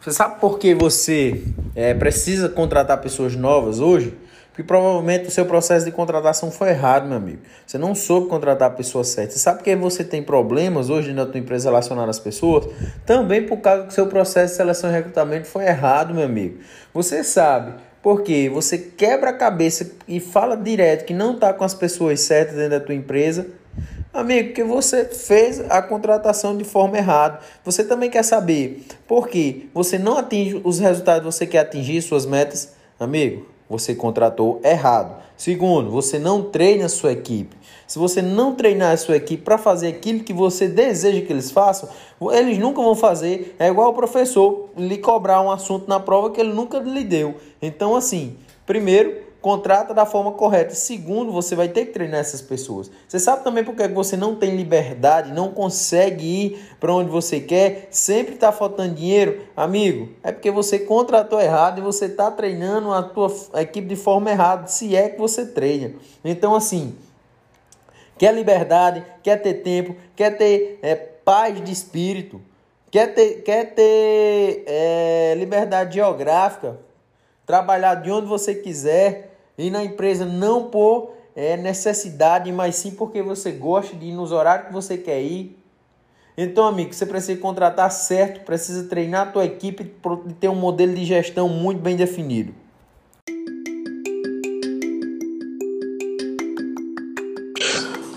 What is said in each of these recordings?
Você sabe por que você é, precisa contratar pessoas novas hoje? Porque provavelmente o seu processo de contratação foi errado, meu amigo. Você não soube contratar a pessoa certa. Você sabe que você tem problemas hoje na tua empresa relacionados às pessoas? Também por causa que o seu processo de seleção e recrutamento foi errado, meu amigo. Você sabe porque você quebra a cabeça e fala direto que não está com as pessoas certas dentro da tua empresa. Amigo, que você fez a contratação de forma errada. Você também quer saber por que você não atinge os resultados que você quer atingir, suas metas? Amigo, você contratou errado. Segundo, você não treina a sua equipe. Se você não treinar a sua equipe para fazer aquilo que você deseja que eles façam, eles nunca vão fazer. É igual o professor lhe cobrar um assunto na prova que ele nunca lhe deu. Então, assim, primeiro, contrata da forma correta. Segundo, você vai ter que treinar essas pessoas. Você sabe também porque você não tem liberdade, não consegue ir para onde você quer, sempre está faltando dinheiro? Amigo, é porque você contratou errado e você está treinando a tua equipe de forma errada, se é que você treina. Então, assim, quer liberdade, quer ter tempo, quer ter é, paz de espírito, quer ter, quer ter é, liberdade geográfica, trabalhar de onde você quiser e na empresa não por é, necessidade, mas sim porque você gosta de ir nos horários que você quer ir. Então, amigo, você precisa contratar certo, precisa treinar a tua equipe e ter um modelo de gestão muito bem definido.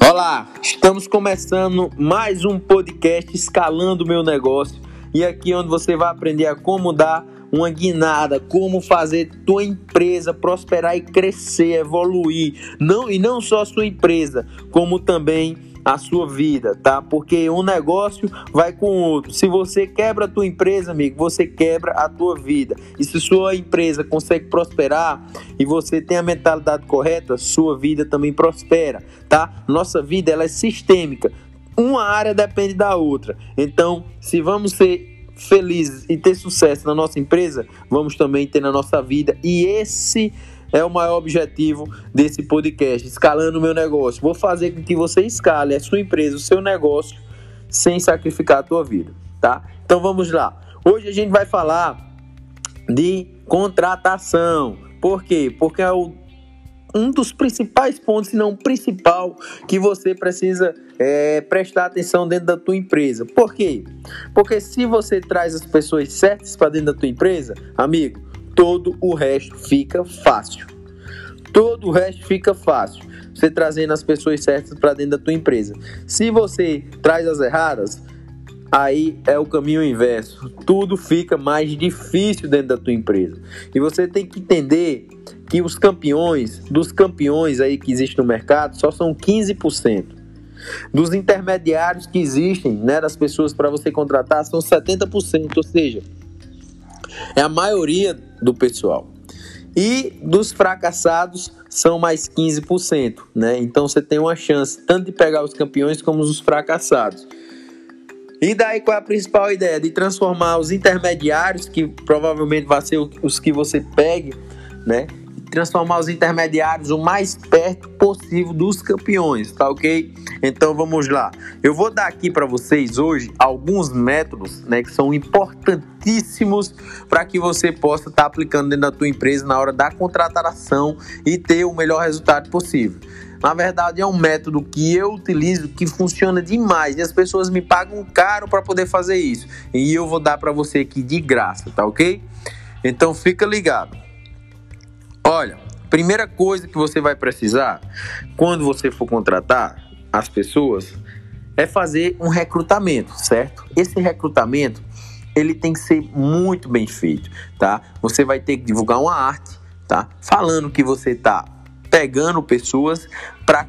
Olá, estamos começando mais um podcast Escalando Meu Negócio. E aqui é onde você vai aprender a como dar uma guinada, como fazer tua empresa prosperar e crescer, evoluir. Não, e não só a sua empresa, como também a sua vida, tá? Porque um negócio vai com o outro. Se você quebra a tua empresa, amigo, você quebra a tua vida. E se sua empresa consegue prosperar e você tem a mentalidade correta, sua vida também prospera, tá? Nossa vida ela é sistêmica. Uma área depende da outra. Então, se vamos ser felizes e ter sucesso na nossa empresa, vamos também ter na nossa vida. E esse é o maior objetivo desse podcast, escalando o meu negócio. Vou fazer com que você escale a sua empresa, o seu negócio, sem sacrificar a tua vida, tá? Então vamos lá. Hoje a gente vai falar de contratação. Por quê? Porque é o um dos principais pontos, se não principal, que você precisa é, prestar atenção dentro da tua empresa. Por quê? Porque se você traz as pessoas certas para dentro da tua empresa, amigo, todo o resto fica fácil. Todo o resto fica fácil. Você trazendo as pessoas certas para dentro da tua empresa. Se você traz as erradas, aí é o caminho inverso. Tudo fica mais difícil dentro da tua empresa. E você tem que entender que os campeões, dos campeões aí que existem no mercado, só são 15%. Dos intermediários que existem, né, das pessoas para você contratar, são 70%, ou seja, é a maioria do pessoal. E dos fracassados são mais 15%, né? Então você tem uma chance tanto de pegar os campeões como os fracassados. E daí qual é a principal ideia? De transformar os intermediários, que provavelmente vai ser os que você pegue, né? transformar os intermediários o mais perto possível dos campeões, tá ok? Então vamos lá. Eu vou dar aqui para vocês hoje alguns métodos, né, que são importantíssimos para que você possa estar tá aplicando dentro da tua empresa na hora da contratação e ter o melhor resultado possível. Na verdade, é um método que eu utilizo que funciona demais e as pessoas me pagam caro para poder fazer isso. E eu vou dar para você aqui de graça, tá ok? Então fica ligado. Olha, primeira coisa que você vai precisar quando você for contratar as pessoas é fazer um recrutamento, certo? Esse recrutamento ele tem que ser muito bem feito, tá? Você vai ter que divulgar uma arte, tá? Falando que você tá pegando pessoas para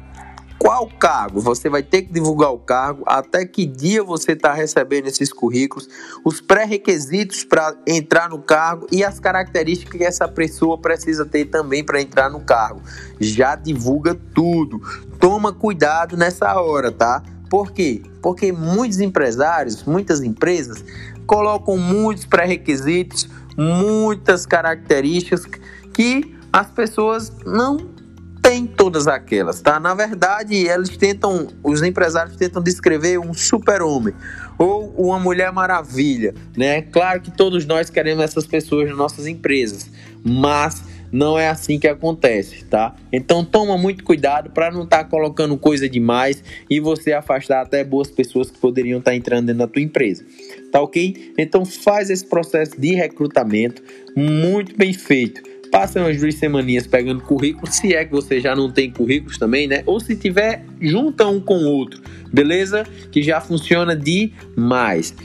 qual cargo? Você vai ter que divulgar o cargo, até que dia você está recebendo esses currículos, os pré-requisitos para entrar no cargo e as características que essa pessoa precisa ter também para entrar no cargo. Já divulga tudo. Toma cuidado nessa hora, tá? Por quê? Porque muitos empresários, muitas empresas colocam muitos pré-requisitos, muitas características que as pessoas não tem todas aquelas, tá? Na verdade, eles tentam, os empresários tentam descrever um super-homem ou uma mulher maravilha, né? Claro que todos nós queremos essas pessoas nas nossas empresas, mas não é assim que acontece, tá? Então toma muito cuidado para não estar tá colocando coisa demais e você afastar até boas pessoas que poderiam estar tá entrando dentro da tua empresa. Tá OK? Então faz esse processo de recrutamento muito bem feito Passa umas duas semaninhas pegando currículo, se é que você já não tem currículos também, né? Ou se tiver, junta um com o outro, beleza? Que já funciona demais.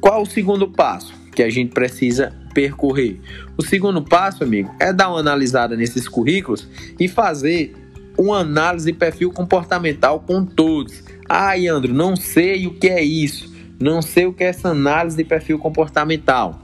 Qual o segundo passo que a gente precisa percorrer? O segundo passo, amigo, é dar uma analisada nesses currículos e fazer uma análise de perfil comportamental com todos. Ah, Andro, não sei o que é isso. Não sei o que é essa análise de perfil comportamental.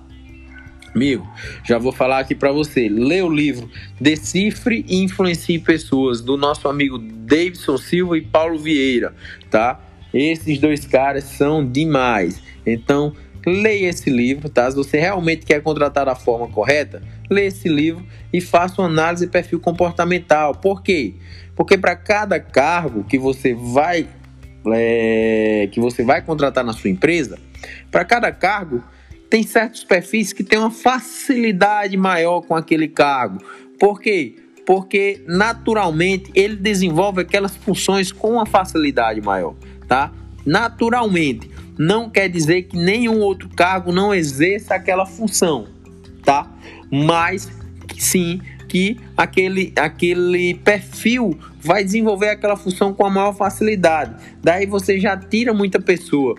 Amigo, já vou falar aqui para você. Lê o livro Decifre e Influencie Pessoas, do nosso amigo Davidson Silva e Paulo Vieira, tá? Esses dois caras são demais. Então, leia esse livro, tá? Se você realmente quer contratar da forma correta, leia esse livro e faça uma análise de perfil comportamental. Por quê? Porque para cada cargo que você vai é, que você vai contratar na sua empresa, para cada cargo tem certos perfis que têm uma facilidade maior com aquele cargo. Por quê? Porque naturalmente ele desenvolve aquelas funções com uma facilidade maior, tá? Naturalmente. Não quer dizer que nenhum outro cargo não exerça aquela função, tá? Mas sim que aquele, aquele perfil vai desenvolver aquela função com a maior facilidade. Daí você já tira muita pessoa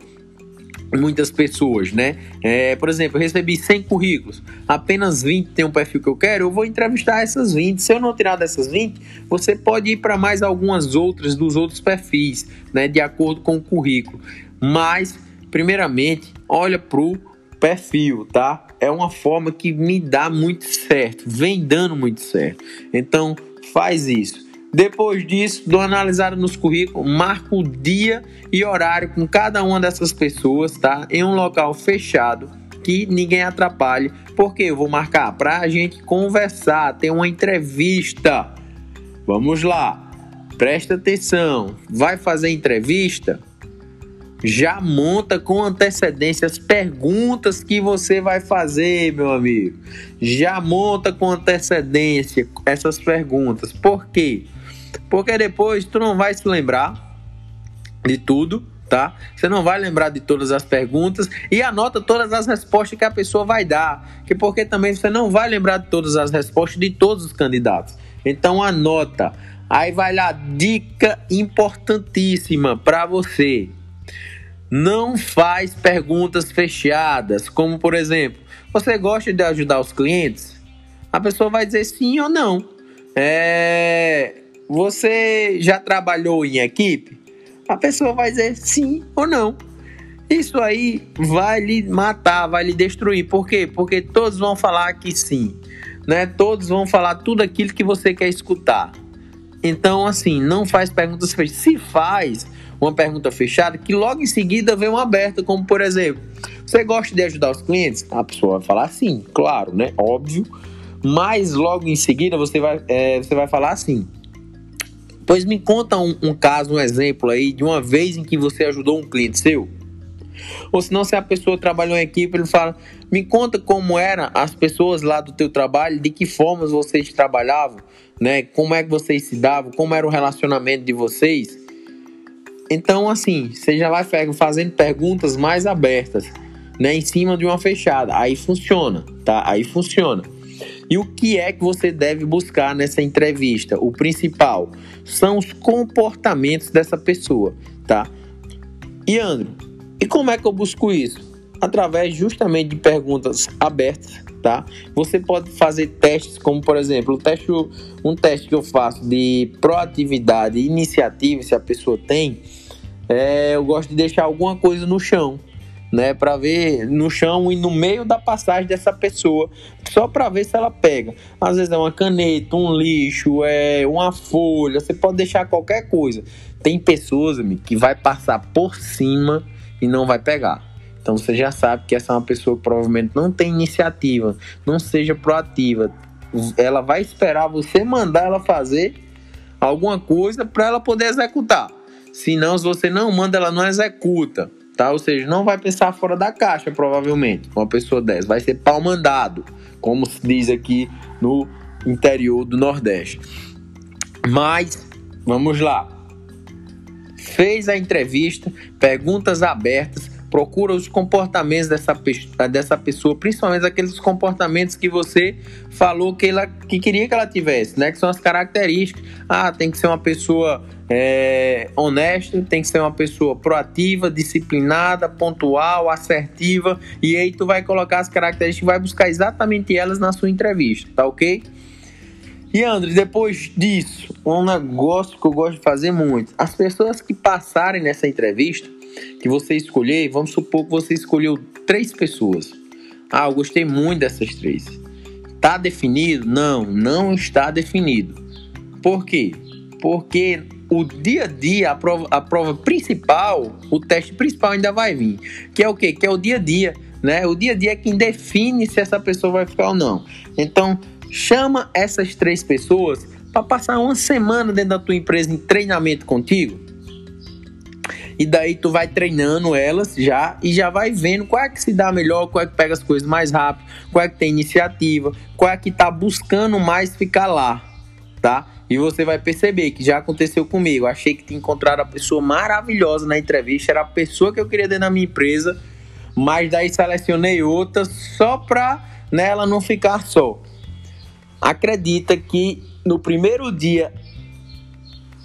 muitas pessoas, né? É, por exemplo, eu recebi 100 currículos, apenas 20 tem um perfil que eu quero, eu vou entrevistar essas 20. Se eu não tirar dessas 20, você pode ir para mais algumas outras dos outros perfis, né? De acordo com o currículo. Mas, primeiramente, olha pro perfil, tá? É uma forma que me dá muito certo, vem dando muito certo. Então, faz isso. Depois disso, dou analisada nos currículos, marco o dia e horário com cada uma dessas pessoas, tá? Em um local fechado que ninguém atrapalhe, porque eu vou marcar para a gente conversar, ter uma entrevista. Vamos lá, presta atenção. Vai fazer entrevista? Já monta com antecedência as perguntas que você vai fazer, meu amigo. Já monta com antecedência essas perguntas. Por quê? Porque depois tu não vai se lembrar de tudo, tá? Você não vai lembrar de todas as perguntas e anota todas as respostas que a pessoa vai dar, que porque também você não vai lembrar de todas as respostas de todos os candidatos. Então anota. Aí vai lá dica importantíssima para você. Não faz perguntas fechadas, como por exemplo, você gosta de ajudar os clientes? A pessoa vai dizer sim ou não. É, você já trabalhou em equipe? A pessoa vai dizer sim ou não. Isso aí vai lhe matar, vai lhe destruir. Por quê? Porque todos vão falar que sim. Né? Todos vão falar tudo aquilo que você quer escutar. Então, assim, não faz perguntas fechadas. Se faz uma pergunta fechada, que logo em seguida vem uma aberta, como por exemplo, você gosta de ajudar os clientes? A pessoa vai falar sim, claro, né? Óbvio. Mas logo em seguida você vai, é, você vai falar assim: Pois me conta um, um, caso, um exemplo aí de uma vez em que você ajudou um cliente seu. Ou se não, se a pessoa trabalhou em equipe, ele fala: me conta como eram as pessoas lá do teu trabalho, de que formas vocês trabalhavam, né? Como é que vocês se davam, como era o relacionamento de vocês. Então, assim, já vai fazendo perguntas mais abertas, né? Em cima de uma fechada. Aí funciona, tá? Aí funciona. E o que é que você deve buscar nessa entrevista? O principal são os comportamentos dessa pessoa, tá? E Andro, e como é que eu busco isso? Através justamente de perguntas abertas, tá? Você pode fazer testes, como por exemplo, um teste, um teste que eu faço de proatividade e iniciativa, se a pessoa tem, é, eu gosto de deixar alguma coisa no chão, né, para ver no chão e no meio da passagem dessa pessoa, só para ver se ela pega. Às vezes é uma caneta, um lixo, é uma folha, você pode deixar qualquer coisa. Tem pessoas, amigo, que vai passar por cima e não vai pegar. Então você já sabe que essa é uma pessoa que provavelmente não tem iniciativa, não seja proativa. Ela vai esperar você mandar ela fazer alguma coisa para ela poder executar. Senão, se você não manda, ela não executa. Tá? Ou seja, não vai pensar fora da caixa, provavelmente, uma pessoa dessa. Vai ser pau mandado, como se diz aqui no interior do Nordeste. Mas, vamos lá. Fez a entrevista, perguntas abertas, procura os comportamentos dessa, dessa pessoa, principalmente aqueles comportamentos que você falou que, ela, que queria que ela tivesse, né? Que são as características. Ah, tem que ser uma pessoa é, honesta, tem que ser uma pessoa proativa, disciplinada, pontual, assertiva. E aí tu vai colocar as características e vai buscar exatamente elas na sua entrevista, tá ok? E André, depois disso, um negócio que eu gosto de fazer muito. As pessoas que passarem nessa entrevista, que você escolher, vamos supor que você escolheu três pessoas. Ah, eu gostei muito dessas três. Tá definido? Não, não está definido. Por quê? Porque o dia a dia, a prova, a prova principal, o teste principal ainda vai vir. Que é o quê? Que é o dia a dia. Né? O dia a dia é quem define se essa pessoa vai ficar ou não. Então, chama essas três pessoas para passar uma semana dentro da tua empresa em treinamento contigo e daí tu vai treinando elas já e já vai vendo qual é que se dá melhor, qual é que pega as coisas mais rápido, qual é que tem iniciativa, qual é que tá buscando mais ficar lá, tá? E você vai perceber que já aconteceu comigo. Achei que tinha encontrado a pessoa maravilhosa na entrevista, era a pessoa que eu queria dentro da minha empresa, mas daí selecionei outra só pra nela não ficar só. Acredita que no primeiro dia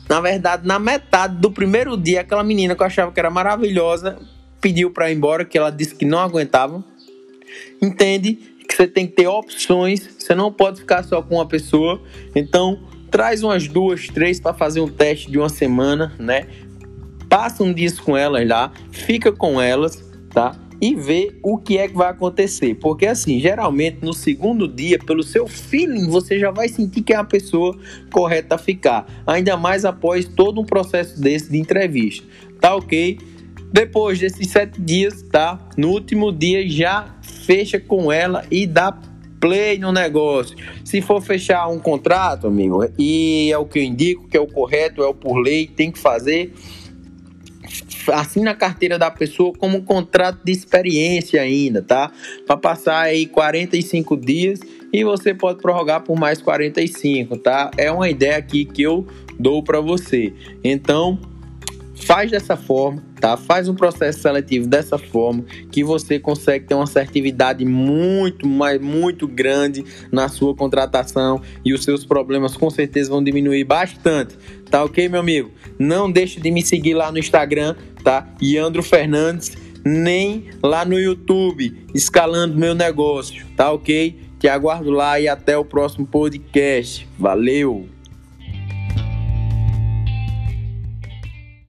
na verdade, na metade do primeiro dia, aquela menina que eu achava que era maravilhosa pediu para ir embora, que ela disse que não aguentava. Entende que você tem que ter opções, você não pode ficar só com uma pessoa. Então, traz umas duas, três para fazer um teste de uma semana, né? Passa um dia com elas lá, fica com elas, tá? E ver o que é que vai acontecer. Porque assim, geralmente no segundo dia, pelo seu feeling, você já vai sentir que é a pessoa correta a ficar. Ainda mais após todo um processo desse de entrevista. Tá ok? Depois desses sete dias, tá? No último dia já fecha com ela e dá play no negócio. Se for fechar um contrato, amigo, e é o que eu indico, que é o correto, é o por lei, tem que fazer assina a carteira da pessoa como um contrato de experiência ainda, tá? Para passar aí 45 dias e você pode prorrogar por mais 45, tá? É uma ideia aqui que eu dou para você. Então, faz dessa forma, tá? Faz um processo seletivo dessa forma que você consegue ter uma assertividade muito, mas muito grande na sua contratação e os seus problemas com certeza vão diminuir bastante. Tá ok, meu amigo? Não deixe de me seguir lá no Instagram, tá? Iandro Fernandes, nem lá no YouTube, escalando meu negócio, tá ok? Te aguardo lá e até o próximo podcast. Valeu!